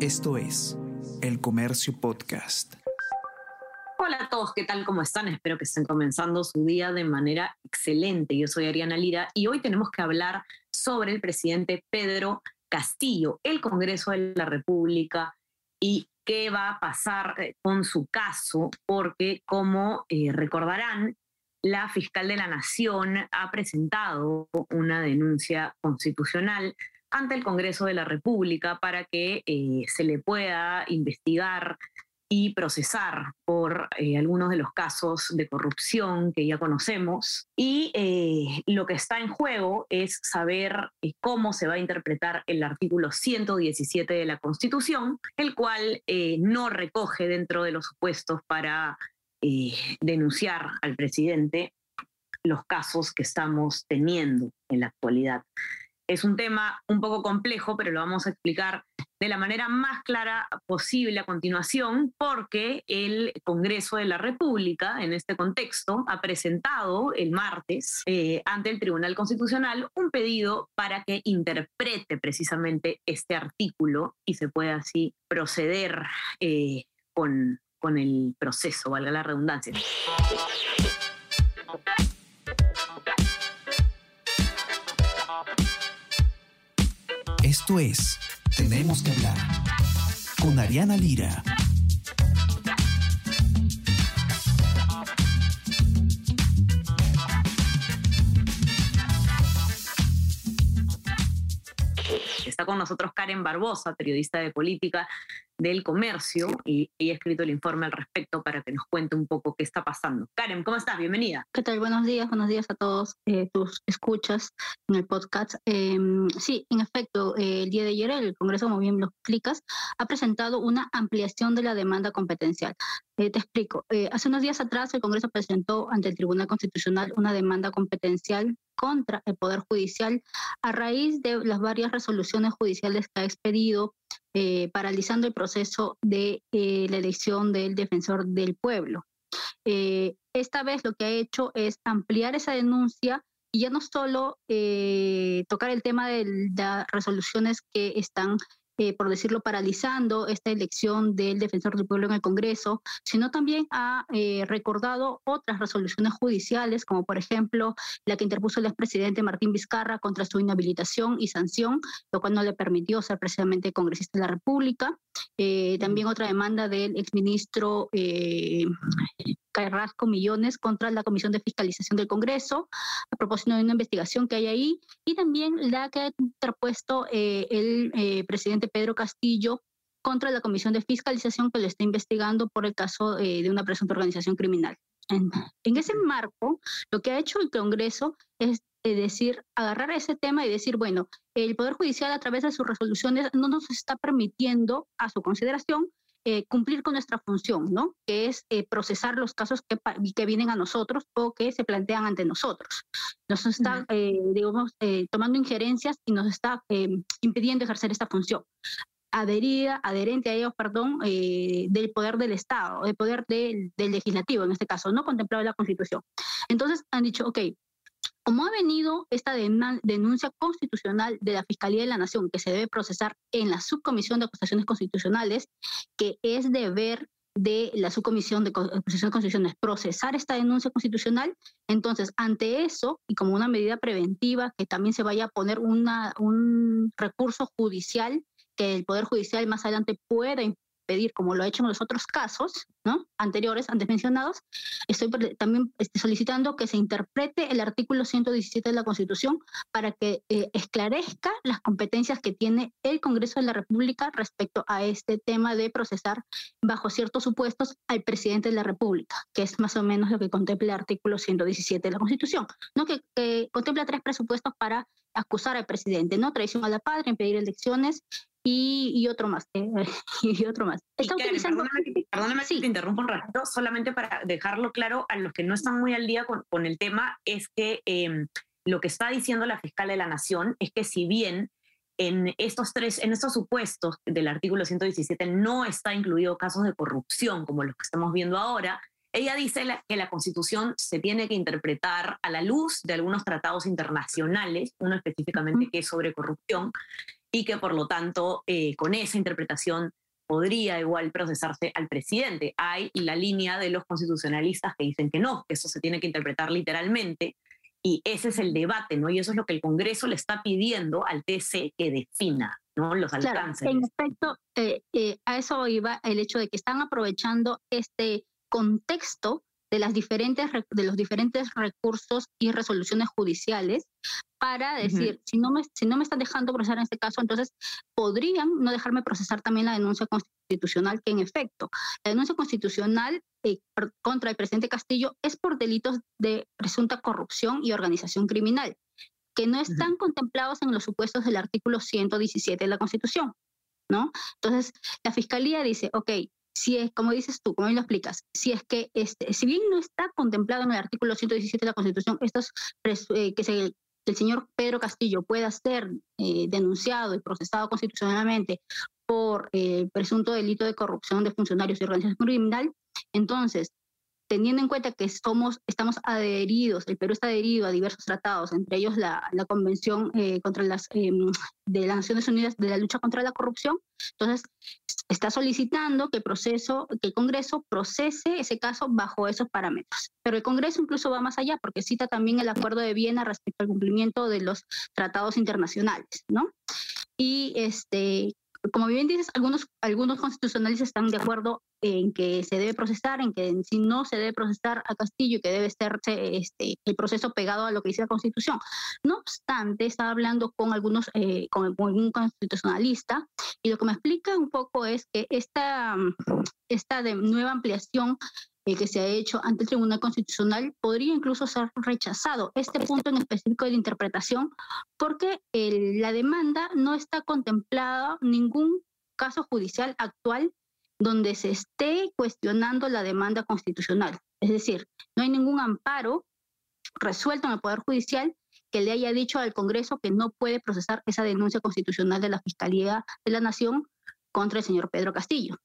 Esto es El Comercio Podcast. Hola a todos, ¿qué tal? ¿Cómo están? Espero que estén comenzando su día de manera excelente. Yo soy Ariana Lira y hoy tenemos que hablar sobre el presidente Pedro Castillo, el Congreso de la República y qué va a pasar eh, con su caso, porque como eh, recordarán, la fiscal de la Nación ha presentado una denuncia constitucional ante el Congreso de la República para que eh, se le pueda investigar y procesar por eh, algunos de los casos de corrupción que ya conocemos. Y eh, lo que está en juego es saber cómo se va a interpretar el artículo 117 de la Constitución, el cual no recoge dentro de los supuestos para denunciar al presidente los casos que estamos teniendo en la actualidad. Es un tema un poco complejo, pero lo vamos a explicar de la manera más clara posible a continuación, porque el Congreso de la República, en este contexto, ha presentado el martes eh, ante el Tribunal Constitucional un pedido para que interprete precisamente este artículo y se pueda así proceder eh, con, con el proceso, valga la redundancia. Esto es Tenemos que hablar con Ariana Lira. Está con nosotros Karen Barbosa, periodista de política del comercio, y, he escrito el informe al respecto para que nos cuente un poco qué está pasando. Karen, ¿cómo estás? Bienvenida. ¿Qué tal? Buenos días, buenos días a todos eh, tus escuchas en el podcast. Em, sí, en efecto, eh, el día de ayer el Congreso, como bien lo explicas, ha presentado una ampliación de la demanda competencial. Eh, te explico. hace unos días atrás el Congreso presentó ante el Tribunal Constitucional una demanda competencial contra el Poder Judicial a raíz de las varias resoluciones judiciales que ha expedido eh, paralizando el proceso de eh, la elección del defensor del pueblo. Eh, esta vez lo que ha hecho es ampliar esa denuncia y ya no solo tocar el tema de las resoluciones que están eh, por decirlo, paralizando esta elección del defensor del pueblo en el Congreso, sino también ha eh, recordado otras resoluciones judiciales, como por ejemplo la que interpuso el expresidente Martín Vizcarra contra su inhabilitación y sanción, lo cual no le permitió ser precisamente congresista de la República. Eh, también otra demanda del exministro Carrasco Millones contra la Comisión de Fiscalización del Congreso, a propósito de una investigación que hay ahí, y también la que ha interpuesto eh, el eh, presidente Pedro Castillo contra la Comisión de Fiscalización que le está investigando por el caso eh, de una presunta organización criminal. En, en, ese marco, lo que ha hecho el Congreso es decir, agarrar ese tema y decir, bueno, el Poder Judicial a través de sus resoluciones no nos está permitiendo a su consideración eh, cumplir con nuestra función, ¿no? Que es eh, procesar los casos que, que vienen a nosotros o que se plantean ante nosotros. Nos está, eh, digamos, tomando injerencias y nos está impidiendo ejercer esta función adherida, adherente a ellos, perdón, del poder del Estado, del poder del, del legislativo, en este caso, no contemplado en la Constitución. Entonces han dicho, ok, como ha venido esta denuncia constitucional de la Fiscalía de la Nación, que se debe procesar en la Subcomisión de Acusaciones Constitucionales, que es deber de la Subcomisión de Acusaciones Constitucionales procesar esta denuncia constitucional, entonces ante eso y como una medida preventiva que también se vaya a poner una, un recurso judicial que el Poder Judicial más adelante pueda pedir, como lo ha hecho en los otros casos ¿no? anteriores, antes mencionados, estoy también este, solicitando que se interprete el artículo 117 de la Constitución para que eh, esclarezca las competencias que tiene el Congreso de la República respecto a este tema de procesar bajo ciertos supuestos al presidente de la República, que es más o menos lo que contempla el artículo 117 de la Constitución, ¿no? que, que contempla tres presupuestos para acusar al presidente, ¿no? Traición a la patria, impedir elecciones y, otro más. Eh, y otro más. Perdóname, si te interrumpo un rato, solamente para dejarlo claro a los que no están muy al día con, el tema, es que em, lo que está diciendo la fiscal de la Nación es que si bien en estos tres, en estos supuestos del artículo 117 no está incluido casos de corrupción como los que estamos viendo ahora, ella dice que la Constitución se tiene que interpretar a la luz de algunos tratados internacionales, uno específicamente que es sobre corrupción, y que por lo tanto eh, con esa interpretación podría igual procesarse al presidente. Hay la línea de los constitucionalistas que dicen que no, que eso se tiene que interpretar literalmente, y ese es el debate, ¿no? Y eso es lo que el Congreso le está pidiendo al TC que defina, ¿no? Los alcances. en efecto, eh, eh, a eso iba el hecho de que están aprovechando este contexto de, las diferentes, de los diferentes recursos y resoluciones judiciales para decir, si, no me, si no me están dejando procesar en este caso, entonces podrían no dejarme procesar también la denuncia constitucional, que en efecto, la denuncia constitucional eh, contra el presidente Castillo es por delitos de presunta corrupción y organización criminal, que no están contemplados en los supuestos del artículo 117 de la Constitución. ¿No? Entonces, la Fiscalía dice, ok, si es, como dices tú, como bien lo explicas, si es que, este, si bien no está contemplado en el artículo 117 de la Constitución, estos eh, que el señor Pedro Castillo pueda ser eh, denunciado y procesado constitucionalmente por eh, presunto delito de corrupción de funcionarios y organización criminal, entonces teniendo en cuenta que somos, estamos adheridos, el Perú está adherido a diversos tratados, entre ellos la, Convención eh, contra las, em, de las Naciones Unidas de la lucha contra la corrupción, entonces está solicitando que proceso, que el Congreso procese ese caso bajo esos parámetros. Pero el Congreso incluso va más allá porque cita también el Acuerdo de Viena respecto al cumplimiento de los tratados internacionales, ¿no? Y este, como bien dices, algunos, algunos constitucionalistas están de acuerdo en que se debe procesar, en que si no se debe procesar a Castillo y que debe ser este, el proceso pegado a lo que dice la Constitución. No obstante, está hablando con algunos, eh, con, algún constitucionalista y lo que me explica un poco es que esta, esta de nueva ampliación el que se ha hecho ante el Tribunal Constitucional podría incluso ser rechazado. Este punto en específico de interpretación, porque la demanda no está contemplada ningún caso judicial actual donde se esté cuestionando la demanda constitucional. Es decir, no hay ningún amparo resuelto en el Poder Judicial que le haya dicho al Congreso que no puede procesar esa denuncia constitucional de la Fiscalía de la Nación contra el señor Pedro Castillo.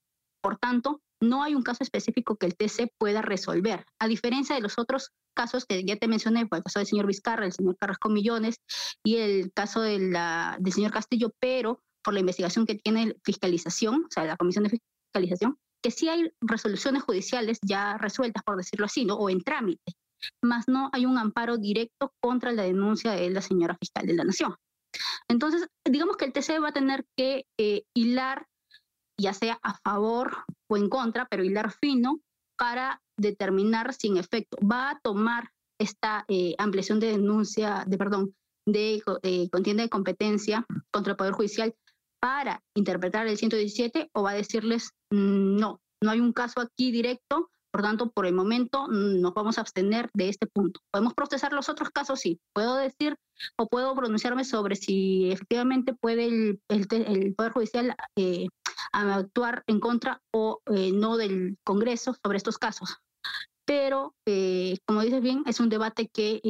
Por tanto, no hay un caso específico que el TC pueda resolver, a diferencia de los otros casos que ya te mencioné, el caso del señor Vizcarra, el señor Carrasco Millones y el caso de la, del señor Castillo, pero por la investigación que tiene fiscalización, o sea, la Comisión de Fiscalización, que sí hay resoluciones judiciales ya resueltas, por decirlo así, ¿no? o en trámite, más no hay un amparo directo contra la denuncia de la señora fiscal de la Nación. Entonces, digamos que el TC va a tener que eh, hilar ya sea a favor o en contra, pero hilar fino para determinar si en efecto va a tomar esta eh, ampliación de denuncia, de perdón, de eh, contienda de competencia contra el Poder Judicial para interpretar el 117 o va a decirles mm, no, no hay un caso aquí directo, por tanto, por el momento mm, nos vamos a abstener de este punto. ¿Podemos procesar los otros casos? Sí. ¿Puedo decir o puedo pronunciarme sobre si efectivamente puede el, el, Poder Judicial eh, actuar en contra o eh, no del Congreso sobre estos casos? Pero, eh, como dices bien, es un debate que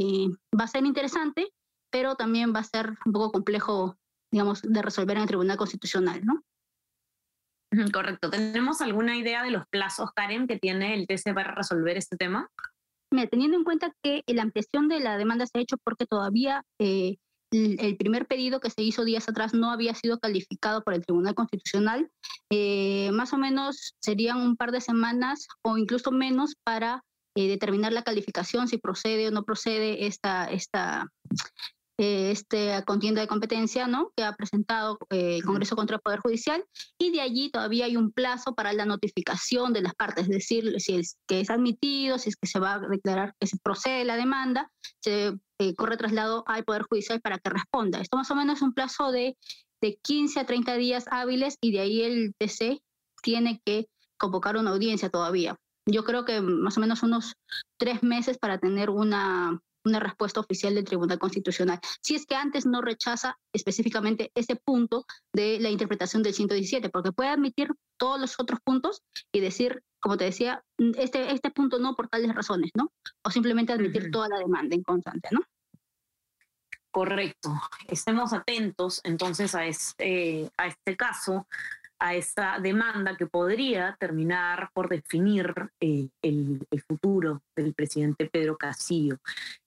va a ser interesante, pero también va a ser un poco complejo, digamos, de resolver en el Tribunal Constitucional, ¿no? Correcto. ¿Tenemos alguna idea de los plazos, Karen, que tiene el TC para resolver este tema? teniendo en cuenta que la ampliación de la demanda se ha hecho porque todavía eh, el primer pedido que se hizo días atrás no había sido calificado por el Tribunal Constitucional, eh, más o menos serían un par de semanas o incluso menos para eh, determinar la calificación, si procede o no procede esta, esta, esta contienda de competencia ¿no? que ha presentado eh, el Congreso contra el Poder Judicial y de allí todavía hay un plazo para la notificación de las partes, es decir, si es que es admitido, si es que se va a declarar que se procede la demanda, se eh, corre traslado al Poder Judicial para que responda. Esto más o menos es un plazo de, de 15 a 30 días hábiles y de ahí el TC tiene que convocar una audiencia todavía. Yo creo que más o menos unos tres meses para tener una una respuesta oficial del Tribunal Constitucional. Si es que antes no rechaza específicamente ese punto de la interpretación del 117, porque puede admitir todos los otros puntos y decir, como te decía, mm, este, este punto no por tales razones, ¿no? O simplemente admitir toda la demanda en constante, ¿no? Correcto. Estemos atentos entonces a este, a este caso. A esta demanda que podría terminar por definir eh, el, futuro del presidente Pedro Castillo.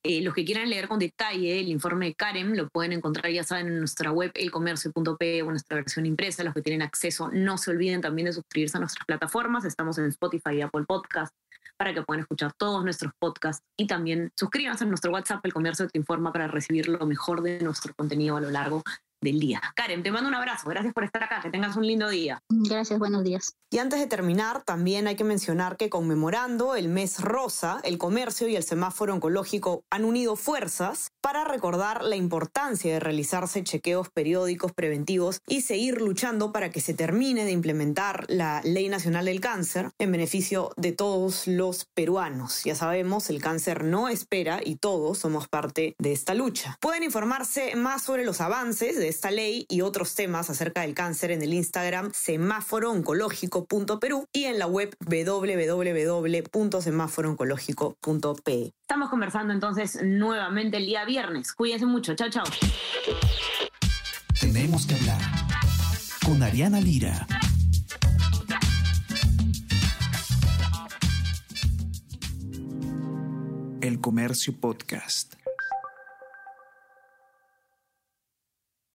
Eh, los que quieran leer con detalle el informe de Karen lo pueden encontrar, ya saben, en nuestra web elcomercio.p o nuestra versión impresa. Los que tienen acceso, no se olviden también de suscribirse a nuestras plataformas. Estamos en Spotify y Apple Podcast para que puedan escuchar todos nuestros podcasts y también suscríbanse a nuestro WhatsApp, El Comercio Te Informa, para recibir lo mejor de nuestro contenido a lo largo del día. Karen, te mando un abrazo. Gracias por estar acá. Que tengas un lindo día. Gracias, buenos días. Y antes de terminar, también hay que mencionar que conmemorando el mes rosa, el comercio y el semáforo oncológico han unido fuerzas para recordar la importancia de realizarse chequeos periódicos preventivos y seguir luchando para que se termine de implementar la Ley Nacional del Cáncer en beneficio de todos los peruanos. Ya sabemos, el cáncer no espera y todos somos parte de esta lucha. Pueden informarse más sobre los avances de esta ley y otros temas acerca del cáncer en el Instagram semáforooncológico.perú y en la web www.semáforooncológico.pe. Estamos conversando entonces nuevamente el día viernes. Cuídense mucho. Chao, chao. Tenemos que hablar con Ariana Lira. El Comercio Podcast.